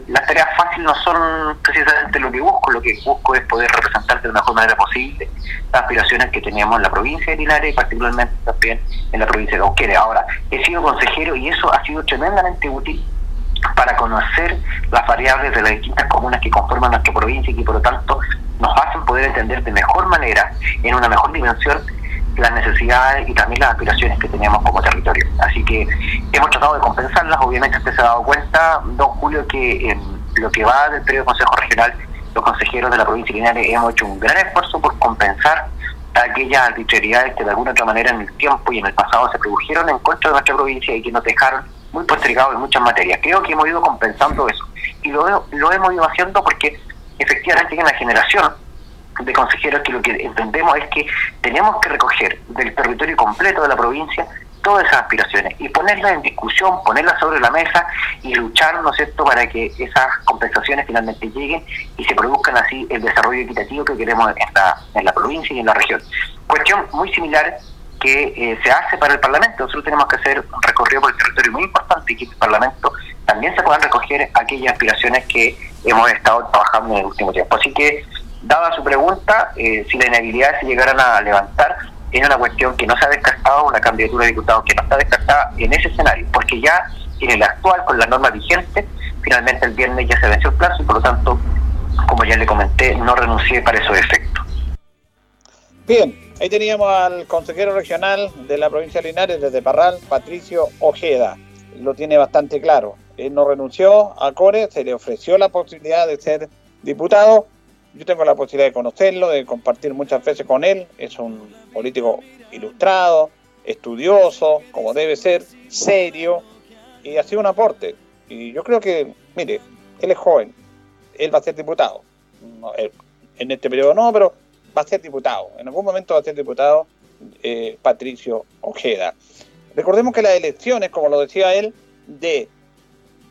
las tareas fáciles no son precisamente lo que busco, lo que busco es poder representar de la mejor manera posible las aspiraciones que tenemos en la provincia de Linares y particularmente también en la provincia de Cauquenes. Ahora, he sido consejero y eso ha sido tremendamente útil para conocer las variables de las distintas comunas que conforman nuestra provincia y que por lo tanto nos hacen poder entender de mejor manera, en una mejor dimensión, las necesidades y también las aspiraciones que tenemos como territorio. Así que hemos tratado de compensarlas. Obviamente usted se ha dado cuenta, don Julio, que en lo que va del periodo de Consejo Regional, los consejeros de la provincia de Linares hemos hecho un gran esfuerzo por compensar aquellas arbitrariedades que de alguna otra manera en el tiempo y en el pasado se produjeron en contra de nuestra provincia y que nos dejaron muy postergados en muchas materias. Creo que hemos ido compensando eso y lo, lo hemos ido haciendo porque efectivamente hay una generación de consejeros que lo que entendemos es que tenemos que recoger del territorio completo de la provincia todas esas aspiraciones y ponerlas en discusión, ponerlas sobre la mesa y luchar, ¿no es cierto?, para que esas compensaciones finalmente lleguen y se produzcan así el desarrollo equitativo que queremos en la, en la provincia y en la región. Cuestión muy similar que eh, se hace para el Parlamento. Nosotros tenemos que hacer un recorrido por el territorio muy importante y que el Parlamento también se puedan recoger aquellas aspiraciones que hemos estado trabajando en el último tiempo. Así que dada su pregunta, eh, si la inhabilidad se llegaran a levantar, es una cuestión que no se ha descartado, una candidatura de diputados que no está descartada en ese escenario, porque ya en el actual, con la norma vigente, finalmente el viernes ya se venció el plazo y por lo tanto, como ya le comenté, no renuncié para esos efectos. Bien, ahí teníamos al consejero regional de la provincia de Linares, desde Parral, Patricio Ojeda. Lo tiene bastante claro. Él no renunció a Core, se le ofreció la posibilidad de ser diputado, yo tengo la posibilidad de conocerlo, de compartir muchas veces con él. Es un político ilustrado, estudioso, como debe ser, serio, y ha sido un aporte. Y yo creo que, mire, él es joven, él va a ser diputado. en este periodo no, pero va a ser diputado. En algún momento va a ser diputado eh, Patricio Ojeda. Recordemos que las elecciones, como lo decía él, de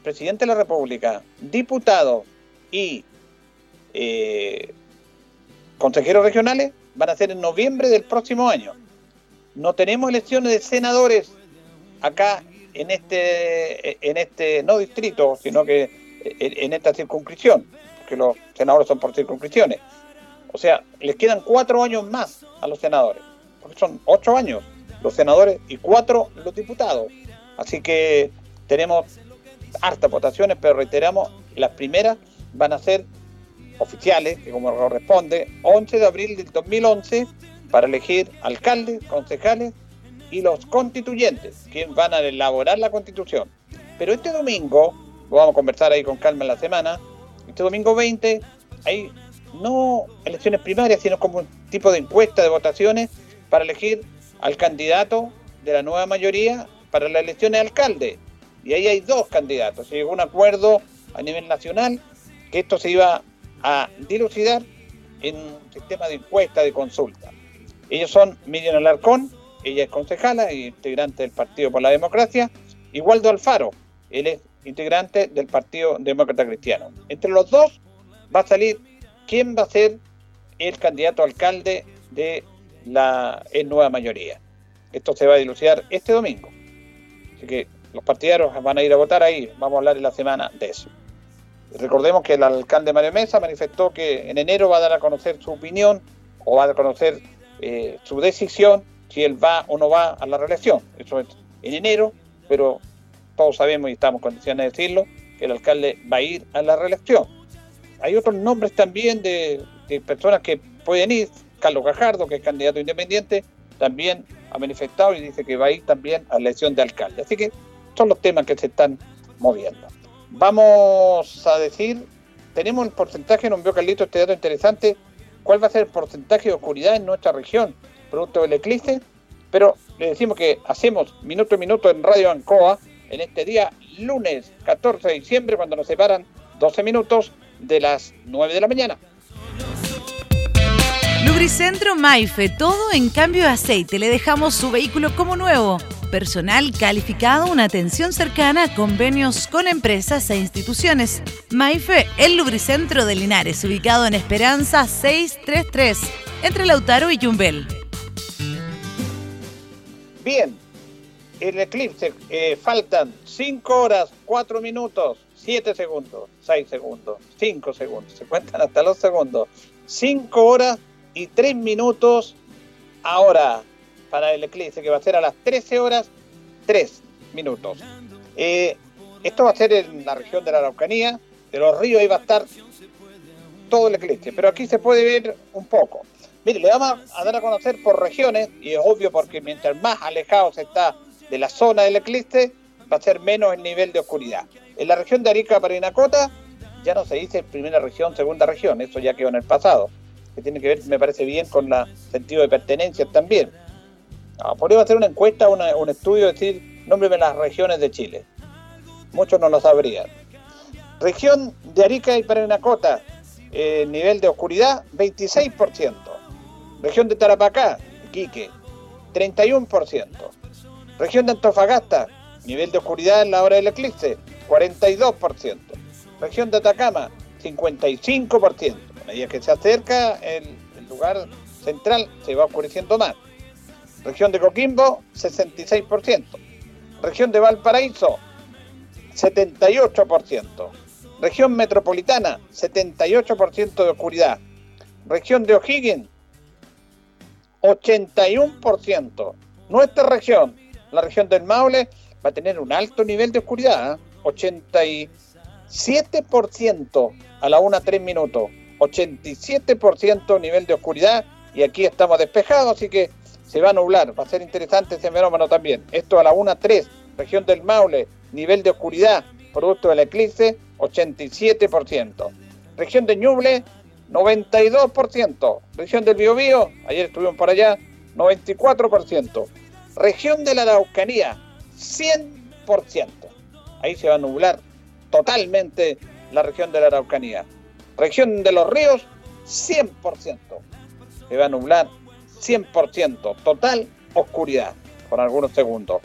presidente de la República, diputado y eh, consejeros regionales van a ser en noviembre del próximo año. No tenemos elecciones de senadores acá en este, en este no distrito, sino que en esta circunscripción, porque los senadores son por circunscripciones. O sea, les quedan cuatro años más a los senadores, porque son ocho años los senadores y cuatro los diputados. Así que tenemos hartas votaciones, pero reiteramos, las primeras van a ser oficiales, que como corresponde, 11 de abril del 2011, para elegir alcaldes, concejales y los constituyentes, quienes van a elaborar la constitución. Pero este domingo, vamos a conversar ahí con calma en la semana, este domingo 20 hay no elecciones primarias, sino como un tipo de encuesta de votaciones para elegir al candidato de la nueva mayoría para la elección de alcalde. Y ahí hay dos candidatos. Se llegó un acuerdo a nivel nacional que esto se iba a dilucidar en un sistema de encuesta, de consulta. Ellos son Miriam Alarcón, ella es concejala e integrante del Partido por la Democracia, y Waldo Alfaro, él es integrante del Partido Demócrata Cristiano. Entre los dos va a salir quién va a ser el candidato alcalde de la nueva mayoría. Esto se va a dilucidar este domingo. Así que los partidarios van a ir a votar ahí. Vamos a hablar en la semana de eso. Recordemos que el alcalde Mario Mesa manifestó que en enero va a dar a conocer su opinión o va a dar a conocer eh, su decisión si él va o no va a la reelección. Eso es en enero, pero todos sabemos y estamos en condiciones de decirlo que el alcalde va a ir a la reelección. hay otros nombres también de, personas que pueden ir. Carlos Gajardo, que es candidato independiente, también ha manifestado y dice que va a ir también a la elección de alcalde. Así que son los temas que se están moviendo. Vamos a decir, tenemos el porcentaje, no veo Carlito este dato interesante, cuál va a ser el porcentaje de oscuridad en nuestra región, producto del eclipse, pero le decimos que hacemos minuto a minuto en Radio Ancoa en este día lunes 14 de diciembre cuando nos separan 12 minutos de las 9 de la mañana. Lubricentro Maife, todo en cambio de aceite. Le dejamos su vehículo como nuevo. Personal calificado, una atención cercana, convenios con empresas e instituciones. Maife, el Lubricentro de Linares, ubicado en Esperanza 633, entre Lautaro y Yumbel. Bien, el eclipse, eh, faltan 5 horas, 4 minutos, 7 segundos, 6 segundos, 5 segundos, se cuentan hasta los segundos. 5 horas y 3 minutos ahora para el eclipse, que va a ser a las 13 horas 3 minutos. Eh, esto va a ser en la región de la Araucanía, de los ríos ahí va a estar todo el eclipse, pero aquí se puede ver un poco. Mire, le vamos a dar a conocer por regiones, y es obvio porque mientras más alejado se está de la zona del eclipse, va a ser menos el nivel de oscuridad. En la región de Arica, Parinacota, ya no se dice primera región, segunda región, eso ya quedó en el pasado, que tiene que ver, me parece bien, con el sentido de pertenencia también. Ah, podría hacer una encuesta, un estudio, decir, nómbreme las regiones de Chile. Muchos no lo sabrían. Región de Arica y Parinacota, eh, nivel de oscuridad, 26%. Región de Tarapacá, Iquique, 31%. Región de Antofagasta, nivel de oscuridad en la hora del eclipse, 42%. Región de Atacama, 55%. A medida que se acerca el, lugar central, se va oscureciendo más. Región de Coquimbo, 66%. Región de Valparaíso, 78%. Región metropolitana, 78% de oscuridad. Región de O'Higgins, 81%. Nuestra región, la región del Maule, va a tener un alto nivel de oscuridad, ¿eh? 87% a la 1 3 minutos, 87% nivel de oscuridad y aquí estamos despejados, así que se va a nublar, va a ser interesante ese fenómeno también. Esto a la 1 3, región del Maule, nivel de oscuridad, producto del eclipse, 87%. Región de Ñuble, 92%. Región del Biobío, ayer estuvimos por allá, 94%. Región de la Araucanía, 100%. Ahí se va a nublar totalmente la región de la Araucanía. Región de los ríos, 100%. Se va a nublar 100%. Total oscuridad por algunos segundos.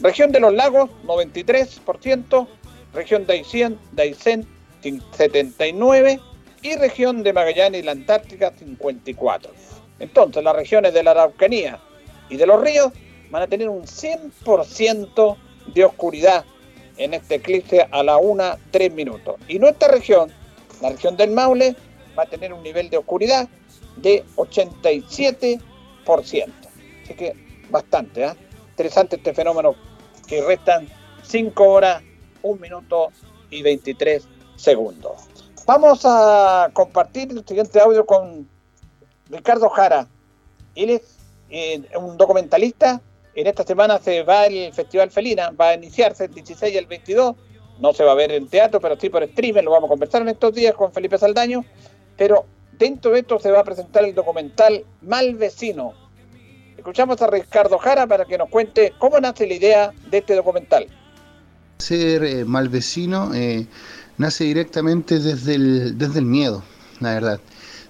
Región de los lagos, 93%. Región de Aysén, de Aysén 79% y región de Magallanes y la Antártica 54. Entonces las regiones de la Araucanía y de los ríos van a tener un 100% de oscuridad en este eclipse a la 1, 3 minutos. Y nuestra región, la región del Maule, va a tener un nivel de oscuridad de 87%. Así que bastante, ¿eh? interesante este fenómeno que restan 5 horas, 1 minuto y 23 segundos. Vamos a compartir el siguiente audio con Ricardo Jara. Él es eh, un documentalista. En esta semana se va el Festival Felina, va a iniciarse el 16 y el 22. No se va a ver en teatro, pero sí por streaming. Lo vamos a conversar en estos días con Felipe Saldaño. Pero dentro de esto se va a presentar el documental Mal Vecino. Escuchamos a Ricardo Jara para que nos cuente cómo nace la idea de este documental. Ser eh, mal vecino eh, nace directamente desde el, desde el miedo, la verdad.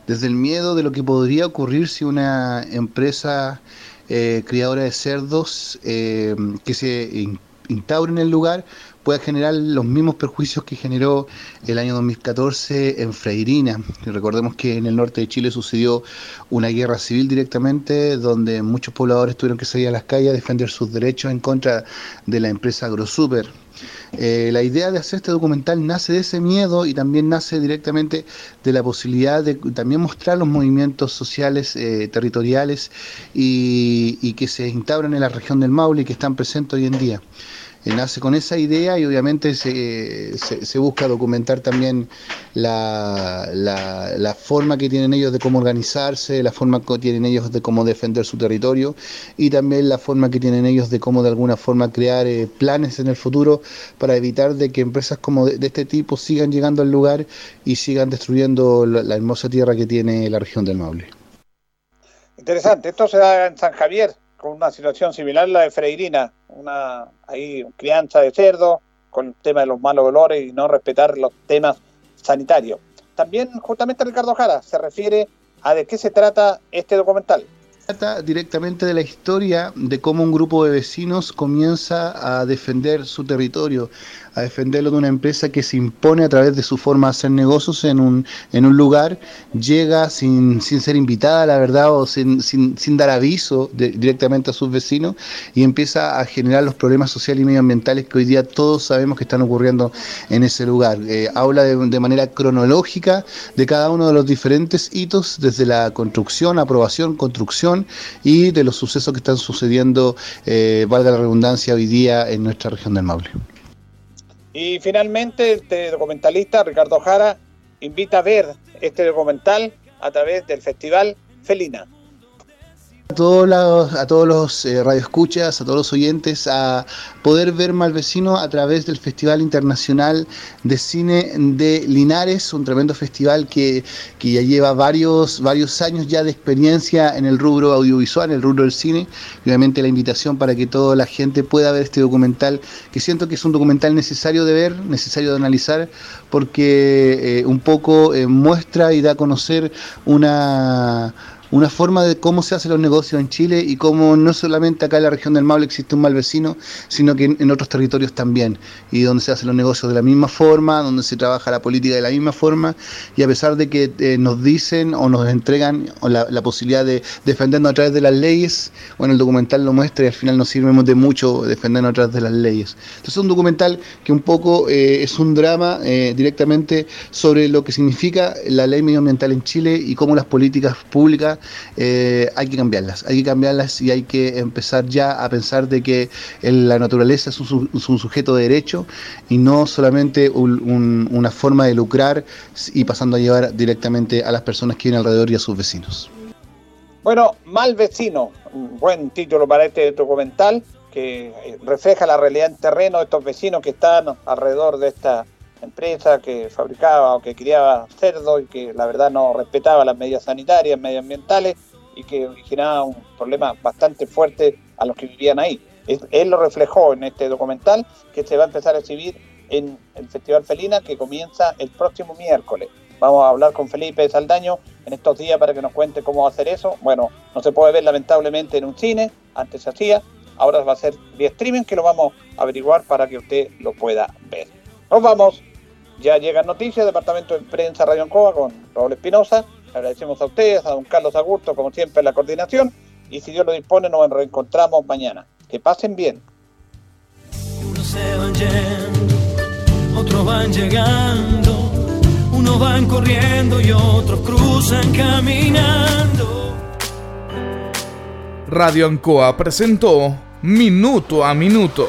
Desde el miedo de lo que podría ocurrir si una empresa eh, criadora de cerdos eh, que se in, instaure en el lugar pueda generar los mismos perjuicios que generó el año 2014 en Freirina. Recordemos que en el norte de Chile sucedió una guerra civil directamente, donde muchos pobladores tuvieron que salir a las calles a defender sus derechos en contra de la empresa AgroSuper. Eh, la idea de hacer este documental nace de ese miedo y también nace directamente de la posibilidad de también mostrar los movimientos sociales eh, territoriales y, y, que se instauran en la región del Maule y que están presentes hoy en día. Nace con esa idea y obviamente se, se, busca documentar también la, la, forma que tienen ellos de cómo organizarse, la forma que tienen ellos de cómo defender su territorio y también la forma que tienen ellos de cómo de alguna forma crear eh, planes en el futuro para evitar de que empresas como de, este tipo sigan llegando al lugar y sigan destruyendo la, hermosa tierra que tiene la región del Maule. Interesante, esto se da en San Javier, con una situación similar a la de Freirina, una ahí crianza de cerdo, con el tema de los malos olores y no respetar los temas sanitarios. También justamente Ricardo Jara se refiere a de qué se trata este documental trata directamente de la historia de cómo un grupo de vecinos comienza a defender su territorio, a defenderlo de una empresa que se impone a través de su forma de hacer negocios en un, en un lugar, llega sin, sin ser invitada, la verdad, o sin, sin, sin dar aviso directamente a sus vecinos y empieza a generar los problemas sociales y medioambientales que hoy día todos sabemos que están ocurriendo en ese lugar. Eh, habla de, de manera cronológica de cada uno de los diferentes hitos, desde la construcción, aprobación, construcción y de los sucesos que están sucediendo, eh, valga la redundancia, hoy día en nuestra región del Maule. Y finalmente, este documentalista, Ricardo Jara, invita a ver este documental a través del Festival Felina a todos los, a todos los eh, radioescuchas, a todos los oyentes, a poder ver Malvecino a través del Festival Internacional de Cine de Linares, un tremendo festival que, que, ya lleva varios, varios años ya de experiencia en el rubro audiovisual, en el rubro del cine, y obviamente la invitación para que toda la gente pueda ver este documental, que siento que es un documental necesario de ver, necesario de analizar, porque eh, un poco eh, muestra y da a conocer una una forma de cómo se hacen los negocios en Chile y cómo no solamente acá en la región del Maule existe un mal vecino, sino que en, otros territorios también, y donde se hacen los negocios de la misma forma, donde se trabaja la política de la misma forma, y a pesar de que eh, nos dicen o nos entregan la, posibilidad de defendernos a través de las leyes, bueno, el documental lo muestra y al final nos sirve de mucho defendernos a través de las leyes. Entonces es un documental que un poco eh, es un drama eh, directamente sobre lo que significa la ley medioambiental en Chile y cómo las políticas públicas eh, hay que cambiarlas, hay que cambiarlas y hay que empezar ya a pensar de que la naturaleza es un, sujeto de derecho y no solamente una forma de lucrar y pasando a llevar directamente a las personas que viven alrededor y a sus vecinos. Bueno, Mal Vecino, buen título para este documental que refleja la realidad en terreno de estos vecinos que están alrededor de esta empresa que fabricaba o que criaba cerdo y que la verdad no respetaba las medidas sanitarias, medioambientales y que originaba un problema bastante fuerte a los que vivían ahí. Él lo reflejó en este documental que se va a empezar a exhibir en el Festival Felina que comienza el próximo miércoles. Vamos a hablar con Felipe Saldaño en estos días para que nos cuente cómo va a hacer eso. Bueno, no se puede ver lamentablemente en un cine, antes se hacía, ahora va a ser vía streaming que lo vamos a averiguar para que usted lo pueda ver. Nos vamos. Ya llegan noticias, Departamento de Prensa Radio Ancoa con Raúl Espinosa. Agradecemos a ustedes, a don Carlos Agurto, como siempre, la coordinación. Y si Dios lo dispone, nos reencontramos mañana. Que pasen bien. Unos se van yendo, otros van llegando. Unos van corriendo y otros cruzan caminando. Radio Ancoa presentó Minuto a Minuto